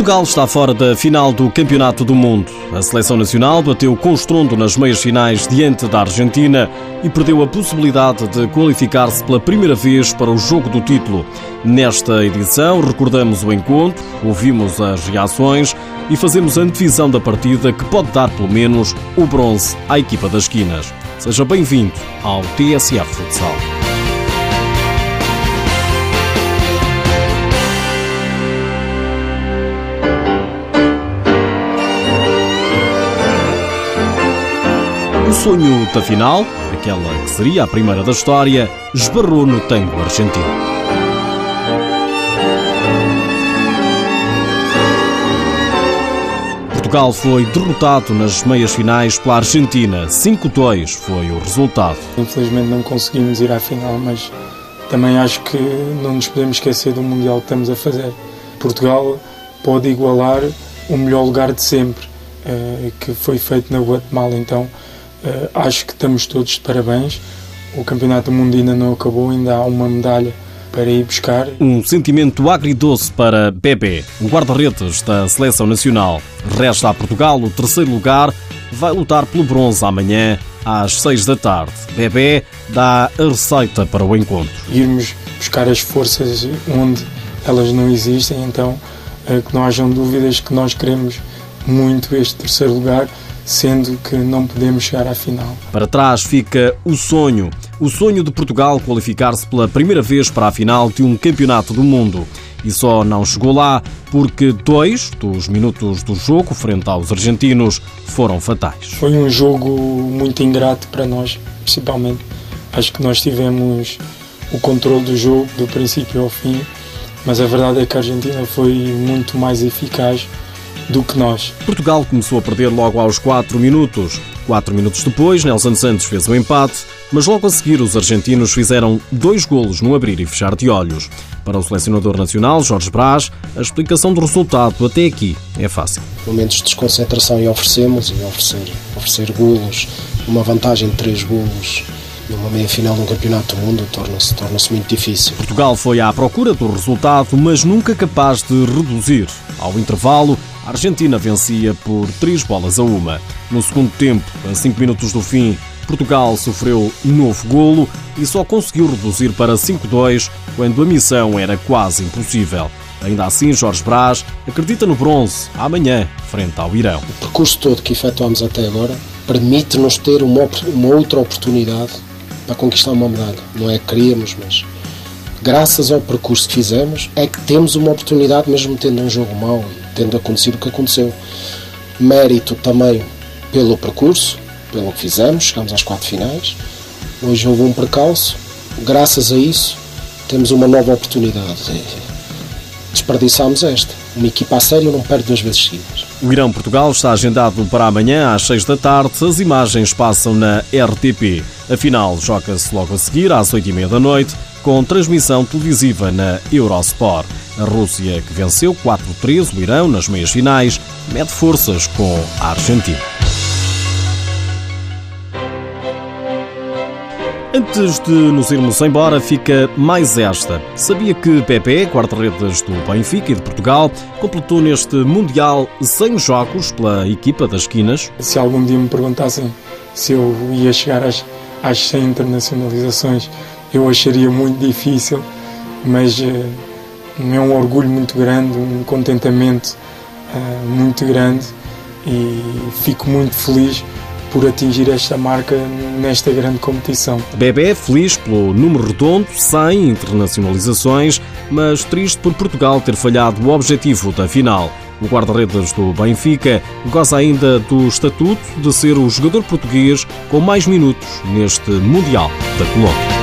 Portugal está fora da final do Campeonato do Mundo. A seleção nacional bateu com estrondo nas meias finais diante da Argentina e perdeu a possibilidade de qualificar-se pela primeira vez para o jogo do título. Nesta edição, recordamos o encontro, ouvimos as reações e fazemos a antevisão da partida que pode dar pelo menos o bronze à equipa das esquinas. Seja bem-vindo ao TSF Futsal. Sonho da final, aquela que seria a primeira da história, esbarrou no tango argentino. Portugal foi derrotado nas meias finais pela Argentina. 5-2 foi o resultado. Infelizmente não conseguimos ir à final, mas também acho que não nos podemos esquecer do Mundial que estamos a fazer. Portugal pode igualar o melhor lugar de sempre, eh, que foi feito na Guatemala. Então Uh, acho que estamos todos de parabéns. O Campeonato do Mundo ainda não acabou, ainda há uma medalha para ir buscar. Um sentimento agridoce para Bebé, o guarda-redes da Seleção Nacional. Resta a Portugal o terceiro lugar, vai lutar pelo bronze amanhã às seis da tarde. Bebé dá a receita para o encontro. Irmos buscar as forças onde elas não existem, então uh, que não hajam dúvidas que nós queremos muito este terceiro lugar sendo que não podemos chegar à final. Para trás fica o sonho, o sonho de Portugal qualificar-se pela primeira vez para a final de um campeonato do mundo. E só não chegou lá porque dois dos minutos do jogo, frente aos argentinos, foram fatais. Foi um jogo muito ingrato para nós, principalmente. Acho que nós tivemos o controle do jogo do princípio ao fim, mas a verdade é que a Argentina foi muito mais eficaz do que nós. Portugal começou a perder logo aos 4 minutos. 4 minutos depois, Nelson Santos fez o um empate, mas logo a seguir os argentinos fizeram dois golos no abrir e fechar de olhos. Para o selecionador nacional, Jorge Brás, a explicação do resultado até aqui é fácil. Momentos de desconcentração e oferecemos, e oferecer, oferecer golos, uma vantagem de 3 golos numa meia-final de um campeonato do mundo torna-se torna muito difícil. Portugal foi à procura do resultado, mas nunca capaz de reduzir. Ao intervalo, a Argentina vencia por 3 bolas a uma. No segundo tempo, a 5 minutos do fim, Portugal sofreu novo golo e só conseguiu reduzir para 5-2 quando a missão era quase impossível. Ainda assim, Jorge Brás acredita no bronze amanhã, frente ao Irão. O percurso todo que efetuamos até agora permite-nos ter uma, uma outra oportunidade para conquistar uma medalha. Não é que queríamos, mas graças ao percurso que fizemos é que temos uma oportunidade, mesmo tendo um jogo mau tendo acontecido o que aconteceu. Mérito também pelo percurso, pelo que fizemos, chegamos às quatro finais. Hoje houve um percalço, graças a isso temos uma nova oportunidade. Desperdiçámos esta. Uma equipa a sério não perde duas vezes seguidas. O Irão-Portugal está agendado para amanhã às 6 da tarde. As imagens passam na RTP. A final joga-se logo a seguir, às 8 e meia da noite, com transmissão televisiva na Eurosport. A Rússia, que venceu 4-3 o Irão nas meias finais, mede forças com a Argentina. Antes de nos irmos embora, fica mais esta. Sabia que Pepe, guarda-redes do Benfica e de Portugal, completou neste Mundial 100 jogos pela equipa das esquinas? Se algum dia me perguntassem se eu ia chegar às, às 100 internacionalizações, eu acharia muito difícil, mas eh, é um orgulho muito grande, um contentamento uh, muito grande e fico muito feliz por atingir esta marca nesta grande competição. Bebé feliz pelo número redondo, sem internacionalizações, mas triste por Portugal ter falhado o objetivo da final. O guarda-redes do Benfica goza ainda do estatuto de ser o jogador português com mais minutos neste Mundial da Colômbia.